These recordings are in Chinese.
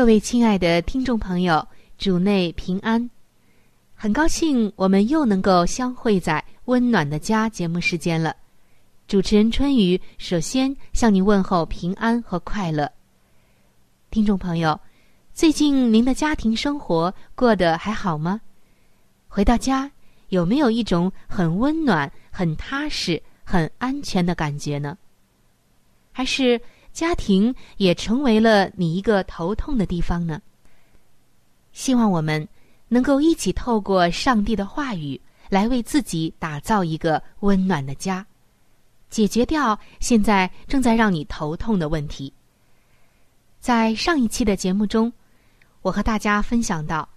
各位亲爱的听众朋友，主内平安！很高兴我们又能够相会在《温暖的家》节目时间了。主持人春雨首先向您问候平安和快乐。听众朋友，最近您的家庭生活过得还好吗？回到家有没有一种很温暖、很踏实、很安全的感觉呢？还是？家庭也成为了你一个头痛的地方呢。希望我们能够一起透过上帝的话语，来为自己打造一个温暖的家，解决掉现在正在让你头痛的问题。在上一期的节目中，我和大家分享到，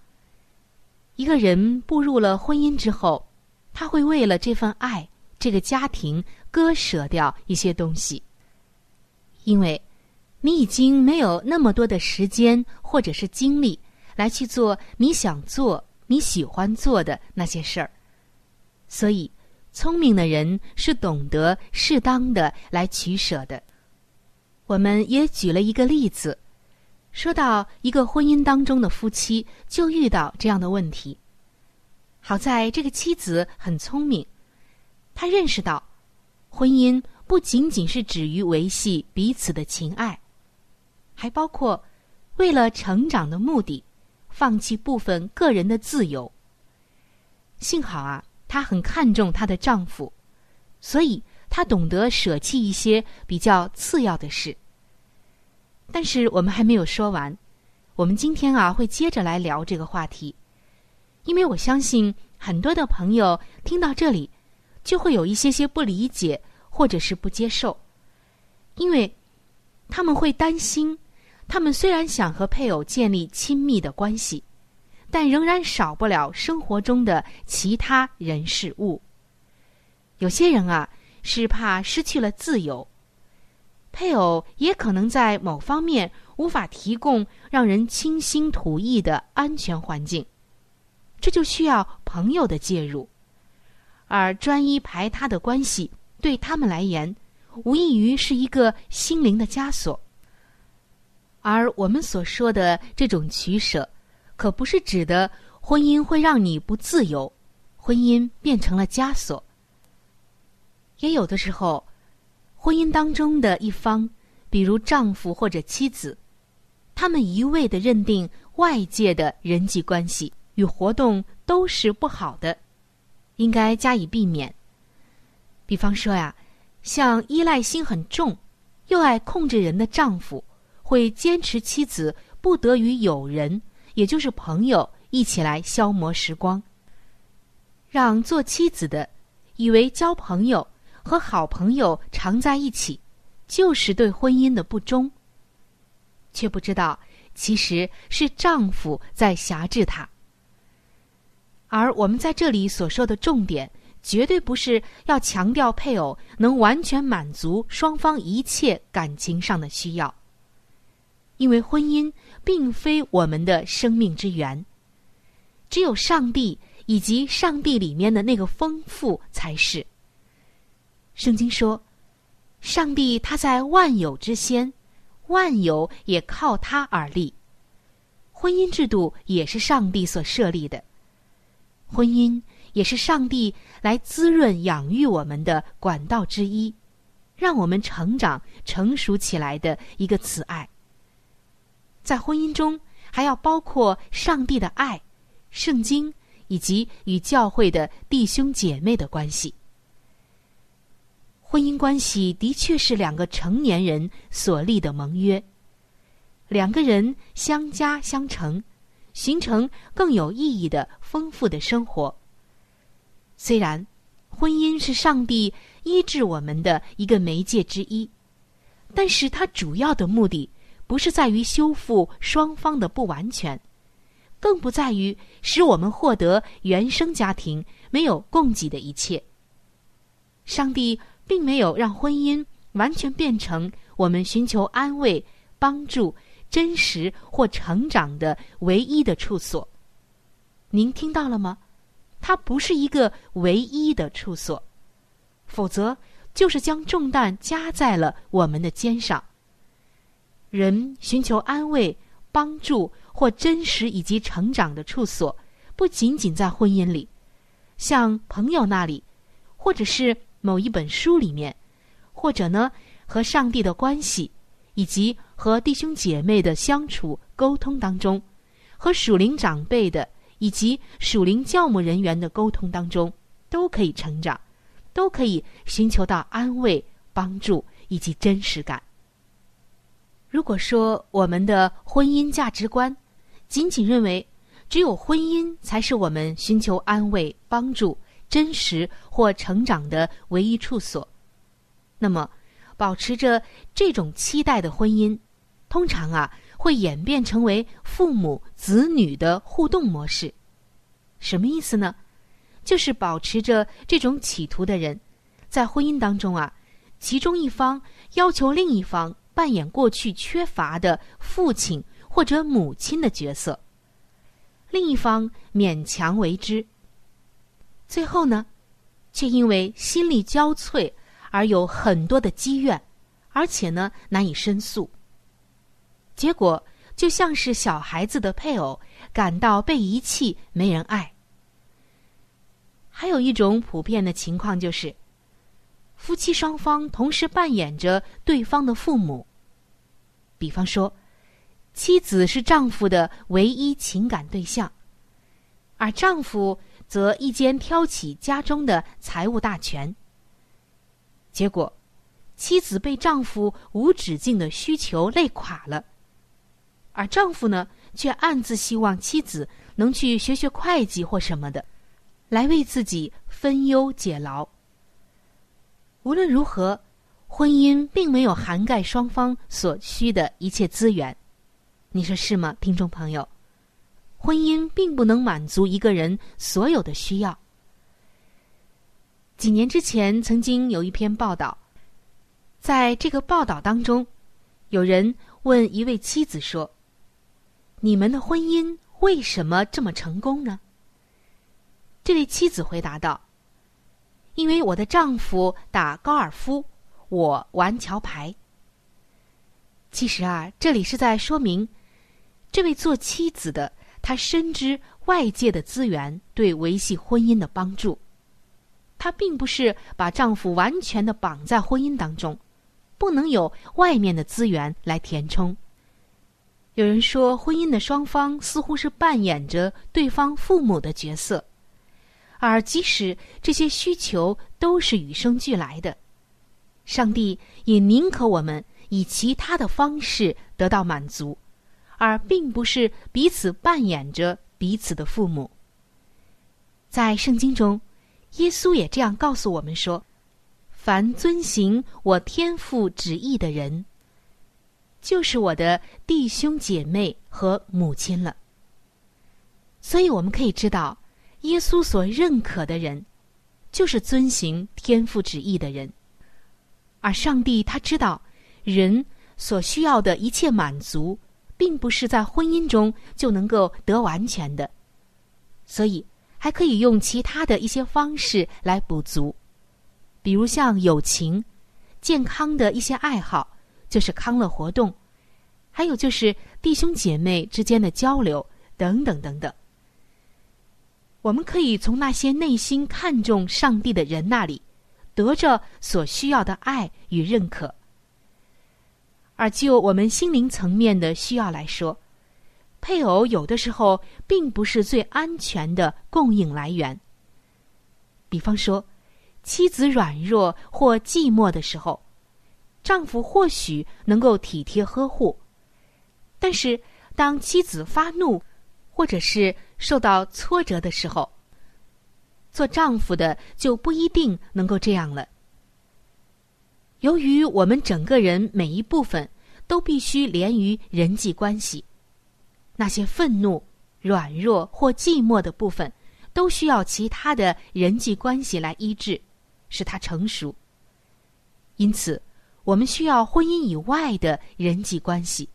一个人步入了婚姻之后，他会为了这份爱、这个家庭割舍掉一些东西。因为，你已经没有那么多的时间或者是精力来去做你想做、你喜欢做的那些事儿，所以，聪明的人是懂得适当的来取舍的。我们也举了一个例子，说到一个婚姻当中的夫妻就遇到这样的问题。好在这个妻子很聪明，她认识到婚姻。不仅仅是止于维系彼此的情爱，还包括为了成长的目的，放弃部分个人的自由。幸好啊，她很看重她的丈夫，所以她懂得舍弃一些比较次要的事。但是我们还没有说完，我们今天啊会接着来聊这个话题，因为我相信很多的朋友听到这里，就会有一些些不理解。或者是不接受，因为他们会担心，他们虽然想和配偶建立亲密的关系，但仍然少不了生活中的其他人事物。有些人啊，是怕失去了自由，配偶也可能在某方面无法提供让人倾心吐意的安全环境，这就需要朋友的介入，而专一排他的关系。对他们来言，无异于是一个心灵的枷锁。而我们所说的这种取舍，可不是指的婚姻会让你不自由，婚姻变成了枷锁。也有的时候，婚姻当中的一方，比如丈夫或者妻子，他们一味的认定外界的人际关系与活动都是不好的，应该加以避免。比方说呀，像依赖心很重、又爱控制人的丈夫，会坚持妻子不得与友人，也就是朋友一起来消磨时光。让做妻子的以为交朋友和好朋友常在一起，就是对婚姻的不忠，却不知道其实是丈夫在辖制她。而我们在这里所说的重点。绝对不是要强调配偶能完全满足双方一切感情上的需要。因为婚姻并非我们的生命之源，只有上帝以及上帝里面的那个丰富才是。圣经说，上帝他在万有之先，万有也靠他而立。婚姻制度也是上帝所设立的，婚姻也是上帝来滋润养育我们的管道之一，让我们成长成熟起来的一个慈爱。在婚姻中，还要包括上帝的爱、圣经以及与教会的弟兄姐妹的关系。婚姻关系的确是两个成年人所立的盟约，两个人相加相成，形成更有意义的丰富的生活。虽然婚姻是上帝医治我们的一个媒介之一，但是它主要的目的。不是在于修复双方的不完全，更不在于使我们获得原生家庭没有供给的一切。上帝并没有让婚姻完全变成我们寻求安慰、帮助、真实或成长的唯一的处所。您听到了吗？它不是一个唯一的处所，否则就是将重担加在了我们的肩上。人寻求安慰、帮助或真实以及成长的处所，不仅仅在婚姻里，像朋友那里，或者是某一本书里面，或者呢和上帝的关系，以及和弟兄姐妹的相处沟通当中，和属灵长辈的以及属灵教牧人员的沟通当中，都可以成长，都可以寻求到安慰、帮助以及真实感。如果说我们的婚姻价值观仅仅认为只有婚姻才是我们寻求安慰、帮助、真实或成长的唯一处所，那么保持着这种期待的婚姻，通常啊会演变成为父母子女的互动模式。什么意思呢？就是保持着这种企图的人，在婚姻当中啊，其中一方要求另一方。扮演过去缺乏的父亲或者母亲的角色，另一方勉强为之。最后呢，却因为心力交瘁而有很多的积怨，而且呢难以申诉。结果就像是小孩子的配偶感到被遗弃、没人爱。还有一种普遍的情况就是。夫妻双方同时扮演着对方的父母。比方说，妻子是丈夫的唯一情感对象，而丈夫则一肩挑起家中的财务大权。结果，妻子被丈夫无止境的需求累垮了，而丈夫呢，却暗自希望妻子能去学学会计或什么的，来为自己分忧解劳。无论如何，婚姻并没有涵盖双方所需的一切资源，你说是吗，听众朋友？婚姻并不能满足一个人所有的需要。几年之前，曾经有一篇报道，在这个报道当中，有人问一位妻子说：“你们的婚姻为什么这么成功呢？”这位妻子回答道。因为我的丈夫打高尔夫，我玩桥牌。其实啊，这里是在说明，这位做妻子的，她深知外界的资源对维系婚姻的帮助。她并不是把丈夫完全的绑在婚姻当中，不能有外面的资源来填充。有人说，婚姻的双方似乎是扮演着对方父母的角色。而即使这些需求都是与生俱来的，上帝也宁可我们以其他的方式得到满足，而并不是彼此扮演着彼此的父母。在圣经中，耶稣也这样告诉我们说：“凡遵行我天父旨意的人，就是我的弟兄姐妹和母亲了。”所以我们可以知道。耶稣所认可的人，就是遵行天父旨意的人，而上帝他知道人所需要的一切满足，并不是在婚姻中就能够得完全的，所以还可以用其他的一些方式来补足，比如像友情、健康的一些爱好，就是康乐活动，还有就是弟兄姐妹之间的交流等等等等。我们可以从那些内心看重上帝的人那里，得着所需要的爱与认可。而就我们心灵层面的需要来说，配偶有的时候并不是最安全的供应来源。比方说，妻子软弱或寂寞的时候，丈夫或许能够体贴呵护；但是当妻子发怒，或者是受到挫折的时候，做丈夫的就不一定能够这样了。由于我们整个人每一部分都必须连于人际关系，那些愤怒、软弱或寂寞的部分，都需要其他的人际关系来医治，使它成熟。因此，我们需要婚姻以外的人际关系，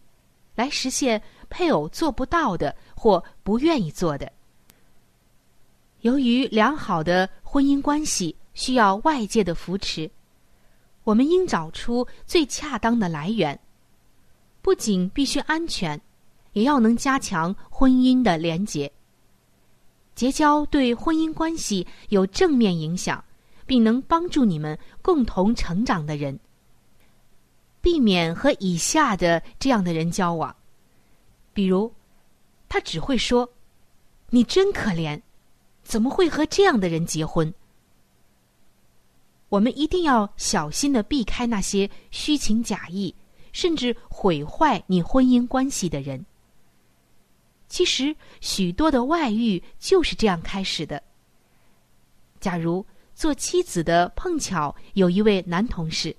来实现配偶做不到的或不愿意做的。由于良好的婚姻关系需要外界的扶持。我们应找出最恰当的来源，不仅必须安全，也要能加强婚姻的连结。结交对婚姻关系有正面影响，并能帮助你们共同成长的人。避免和以下的这样的人交往，比如，他只会说：“你真可怜，怎么会和这样的人结婚？”我们一定要小心的避开那些虚情假意，甚至毁坏你婚姻关系的人。其实，许多的外遇就是这样开始的。假如做妻子的碰巧有一位男同事，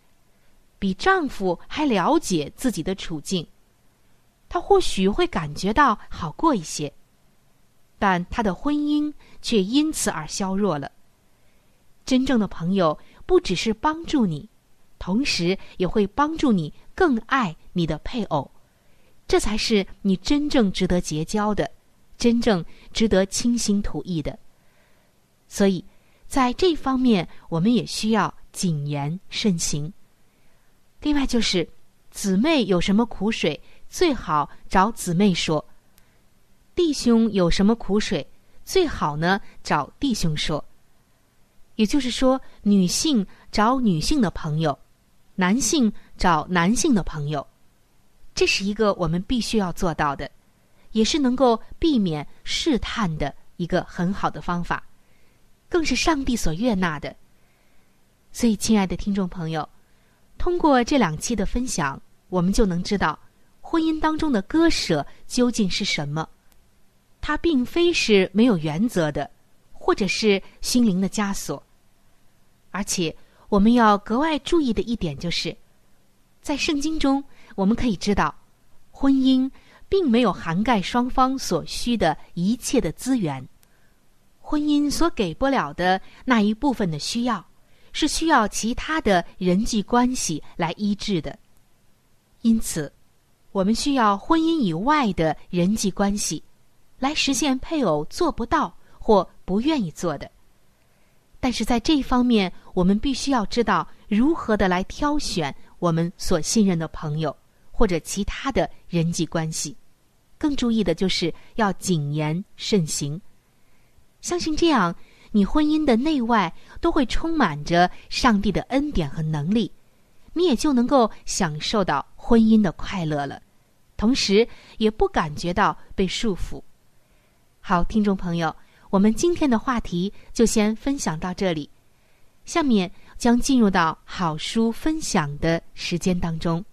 比丈夫还了解自己的处境，他或许会感觉到好过一些，但他的婚姻却因此而削弱了。真正的朋友。不只是帮助你，同时也会帮助你更爱你的配偶，这才是你真正值得结交的，真正值得倾心吐意的。所以，在这方面，我们也需要谨言慎行。另外，就是姊妹有什么苦水，最好找姊妹说；弟兄有什么苦水，最好呢找弟兄说。也就是说，女性找女性的朋友，男性找男性的朋友，这是一个我们必须要做到的，也是能够避免试探的一个很好的方法，更是上帝所悦纳的。所以，亲爱的听众朋友，通过这两期的分享，我们就能知道婚姻当中的割舍究竟是什么。它并非是没有原则的，或者是心灵的枷锁。而且，我们要格外注意的一点就是，在圣经中，我们可以知道，婚姻并没有涵盖双方所需的一切的资源。婚姻所给不了的那一部分的需要，是需要其他的人际关系来医治的。因此，我们需要婚姻以外的人际关系，来实现配偶做不到或不愿意做的。但是在这一方面，我们必须要知道如何的来挑选我们所信任的朋友或者其他的人际关系。更注意的就是要谨言慎行。相信这样，你婚姻的内外都会充满着上帝的恩典和能力，你也就能够享受到婚姻的快乐了，同时也不感觉到被束缚。好，听众朋友。我们今天的话题就先分享到这里，下面将进入到好书分享的时间当中。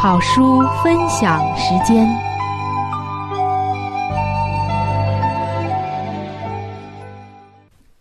好书分享时间，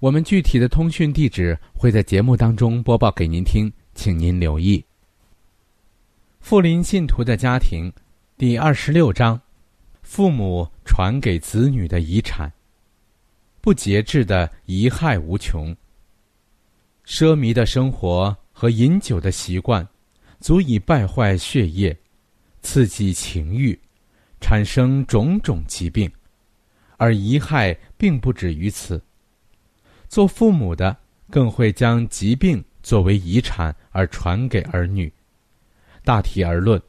我们具体的通讯地址会在节目当中播报给您听，请您留意。富林信徒的家庭，第二十六章：父母传给子女的遗产，不节制的遗害无穷。奢靡的生活和饮酒的习惯，足以败坏血液，刺激情欲，产生种种疾病，而遗害并不止于此。做父母的更会将疾病作为遗产而传给儿女。大体而论，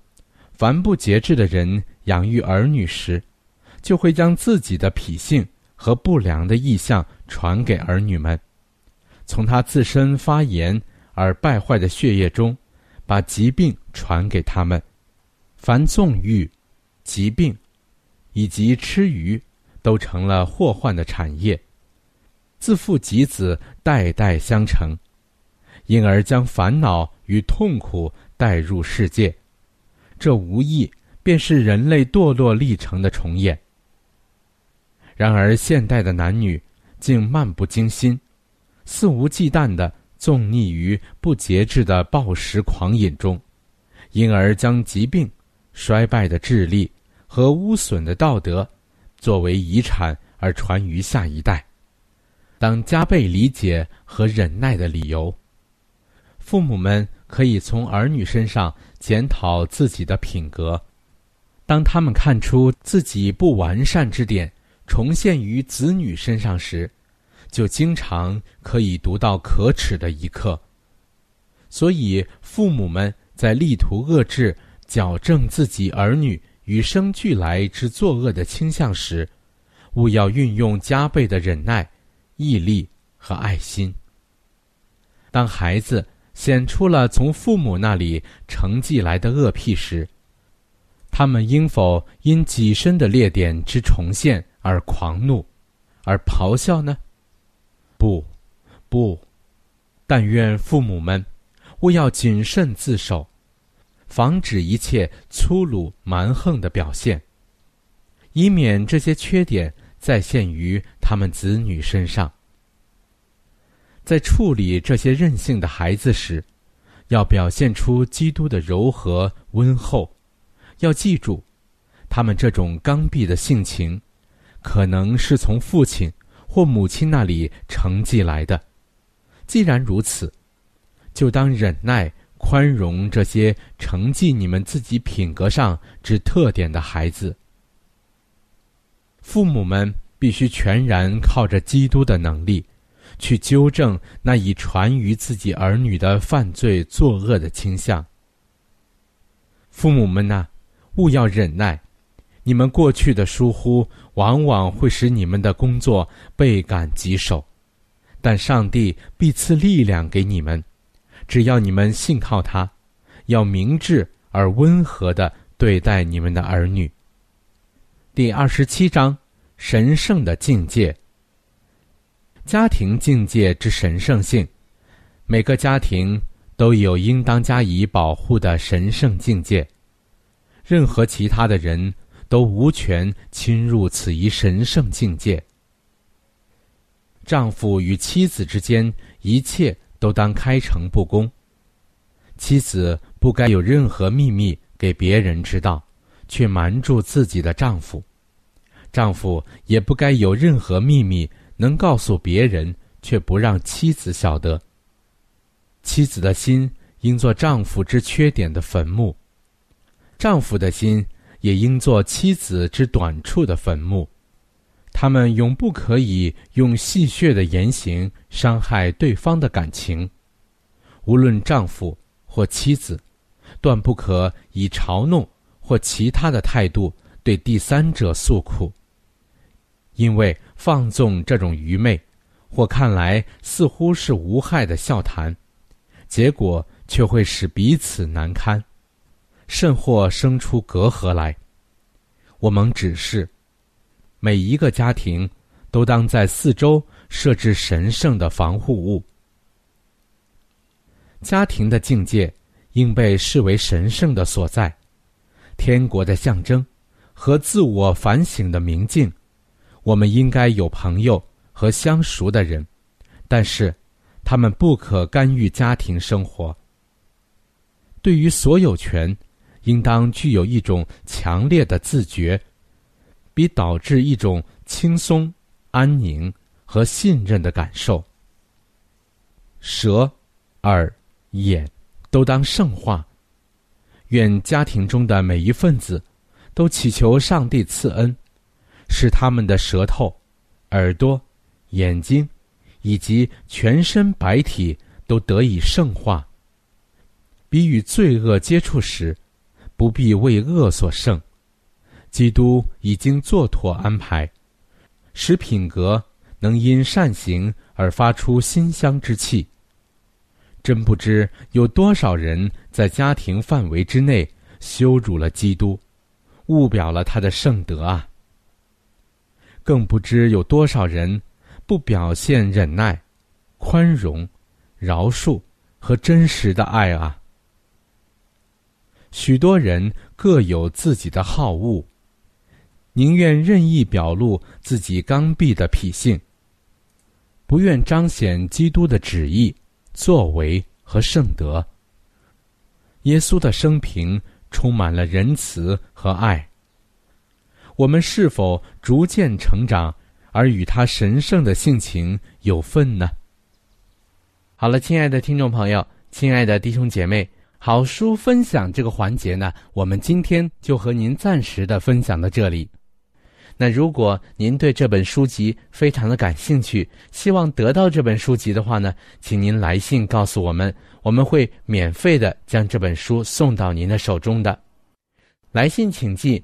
凡不节制的人养育儿女时，就会将自己的脾性和不良的意向传给儿女们。从他自身发炎而败坏的血液中，把疾病传给他们。凡纵欲、疾病，以及吃鱼，都成了祸患的产业。自父及子，代代相承，因而将烦恼与痛苦带入世界。这无疑便是人类堕落历程的重演。然而，现代的男女竟漫不经心。肆无忌惮地纵溺于不节制的暴食狂饮中，因而将疾病、衰败的智力和污损的道德作为遗产而传于下一代，当加倍理解和忍耐的理由。父母们可以从儿女身上检讨自己的品格，当他们看出自己不完善之点重现于子女身上时。就经常可以读到可耻的一刻。所以，父母们在力图遏制、矫正自己儿女与生俱来之作恶的倾向时，务要运用加倍的忍耐、毅力和爱心。当孩子显出了从父母那里承继来的恶癖时，他们应否因己身的劣点之重现而狂怒，而咆哮呢？不，不，但愿父母们勿要谨慎自守，防止一切粗鲁蛮横的表现，以免这些缺点再现于他们子女身上。在处理这些任性的孩子时，要表现出基督的柔和温厚。要记住，他们这种刚愎的性情，可能是从父亲。或母亲那里承继来的，既然如此，就当忍耐、宽容这些承继你们自己品格上之特点的孩子。父母们必须全然靠着基督的能力，去纠正那已传于自己儿女的犯罪作恶的倾向。父母们呐，勿要忍耐。你们过去的疏忽，往往会使你们的工作倍感棘手，但上帝必赐力量给你们，只要你们信靠他，要明智而温和的对待你们的儿女。第二十七章：神圣的境界。家庭境界之神圣性，每个家庭都有应当加以保护的神圣境界，任何其他的人。都无权侵入此一神圣境界。丈夫与妻子之间，一切都当开诚布公。妻子不该有任何秘密给别人知道，却瞒住自己的丈夫；丈夫也不该有任何秘密能告诉别人，却不让妻子晓得。妻子的心应做丈夫之缺点的坟墓，丈夫的心。也应做妻子之短处的坟墓，他们永不可以用戏谑的言行伤害对方的感情。无论丈夫或妻子，断不可以嘲弄或其他的态度对第三者诉苦，因为放纵这种愚昧，或看来似乎是无害的笑谈，结果却会使彼此难堪，甚或生出隔阂来。我们指示每一个家庭都当在四周设置神圣的防护物。家庭的境界应被视为神圣的所在，天国的象征和自我反省的明镜。我们应该有朋友和相熟的人，但是他们不可干预家庭生活。对于所有权。应当具有一种强烈的自觉，比导致一种轻松、安宁和信任的感受。舌、耳、眼都当圣化。愿家庭中的每一份子都祈求上帝赐恩，使他们的舌头、耳朵、眼睛以及全身白体都得以圣化，比与罪恶接触时。不必为恶所胜，基督已经做妥安排，使品格能因善行而发出馨香之气。真不知有多少人在家庭范围之内羞辱了基督，误表了他的圣德啊！更不知有多少人不表现忍耐、宽容、饶恕和真实的爱啊！许多人各有自己的好恶，宁愿任意表露自己刚愎的脾性，不愿彰显基督的旨意、作为和圣德。耶稣的生平充满了仁慈和爱。我们是否逐渐成长，而与他神圣的性情有份呢？好了，亲爱的听众朋友，亲爱的弟兄姐妹。好书分享这个环节呢，我们今天就和您暂时的分享到这里。那如果您对这本书籍非常的感兴趣，希望得到这本书籍的话呢，请您来信告诉我们，我们会免费的将这本书送到您的手中的。来信请寄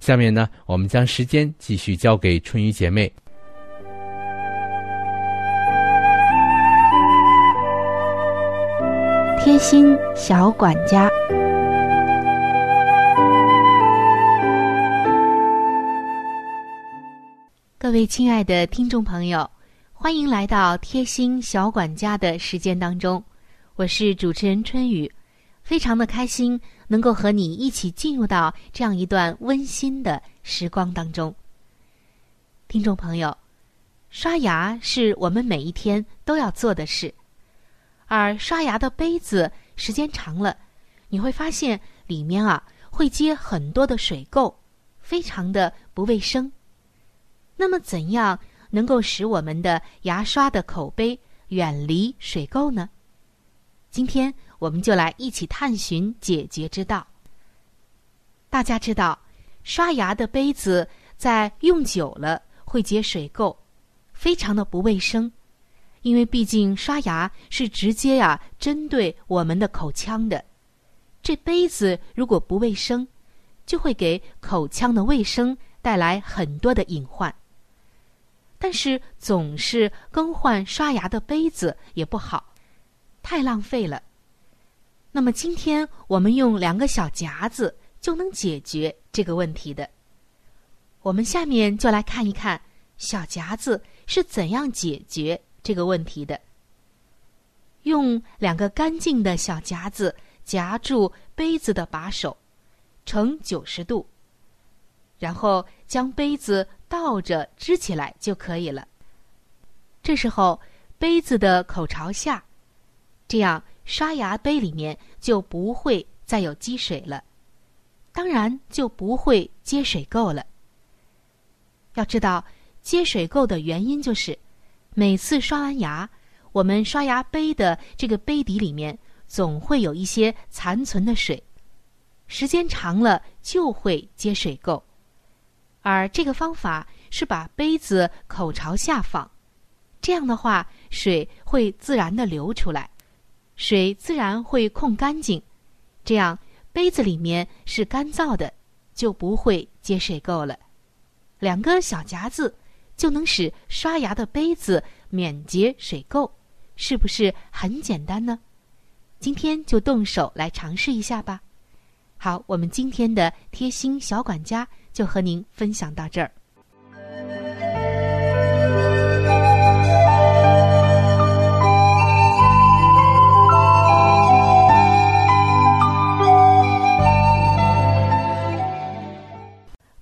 下面呢，我们将时间继续交给春雨姐妹。贴心小管家，各位亲爱的听众朋友，欢迎来到贴心小管家的时间当中。我是主持人春雨，非常的开心能够和你一起进入到这样一段温馨的时光当中。听众朋友，刷牙是我们每一天都要做的事。而刷牙的杯子时间长了，你会发现里面啊会结很多的水垢，非常的不卫生。那么，怎样能够使我们的牙刷的口杯远离水垢呢？今天我们就来一起探寻解决之道。大家知道，刷牙的杯子在用久了会结水垢，非常的不卫生。因为毕竟刷牙是直接呀针对我们的口腔的，这杯子如果不卫生，就会给口腔的卫生带来很多的隐患。但是总是更换刷牙的杯子也不好，太浪费了。那么今天我们用两个小夹子就能解决这个问题的。我们下面就来看一看小夹子是怎样解决。这个问题的，用两个干净的小夹子夹住杯子的把手，呈九十度，然后将杯子倒着支起来就可以了。这时候杯子的口朝下，这样刷牙杯里面就不会再有积水了，当然就不会接水垢了。要知道，接水垢的原因就是每次刷完牙，我们刷牙杯的这个杯底里面总会有一些残存的水，时间长了就会接水垢。而这个方法是把杯子口朝下放，这样的话水会自然的流出来，水自然会控干净，这样杯子里面是干燥的，就不会结水垢了。两个小夹子就能使刷牙的杯子免结水垢，是不是很简单呢？今天就动手来尝试一下吧。好，我们今天的贴心小管家就和您分享到这儿。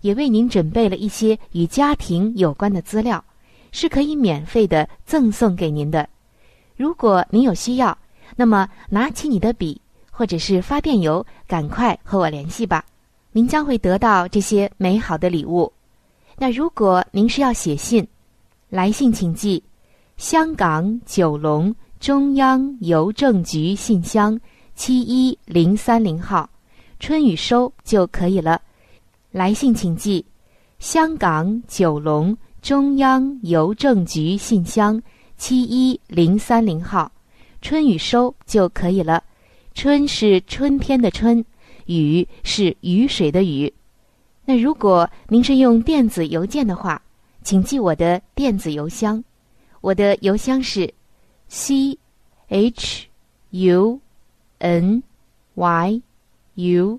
也为您准备了一些与家庭有关的资料，是可以免费的赠送给您的。如果您有需要，那么拿起你的笔或者是发电邮，赶快和我联系吧。您将会得到这些美好的礼物。那如果您是要写信，来信请寄香港九龙中央邮政局信箱七一零三零号，春雨收就可以了。来信请寄香港九龙中央邮政局信箱七一零三零号，春雨收就可以了。春是春天的春，雨是雨水的雨。那如果您是用电子邮件的话，请记我的电子邮箱，我的邮箱是 c h u n y u。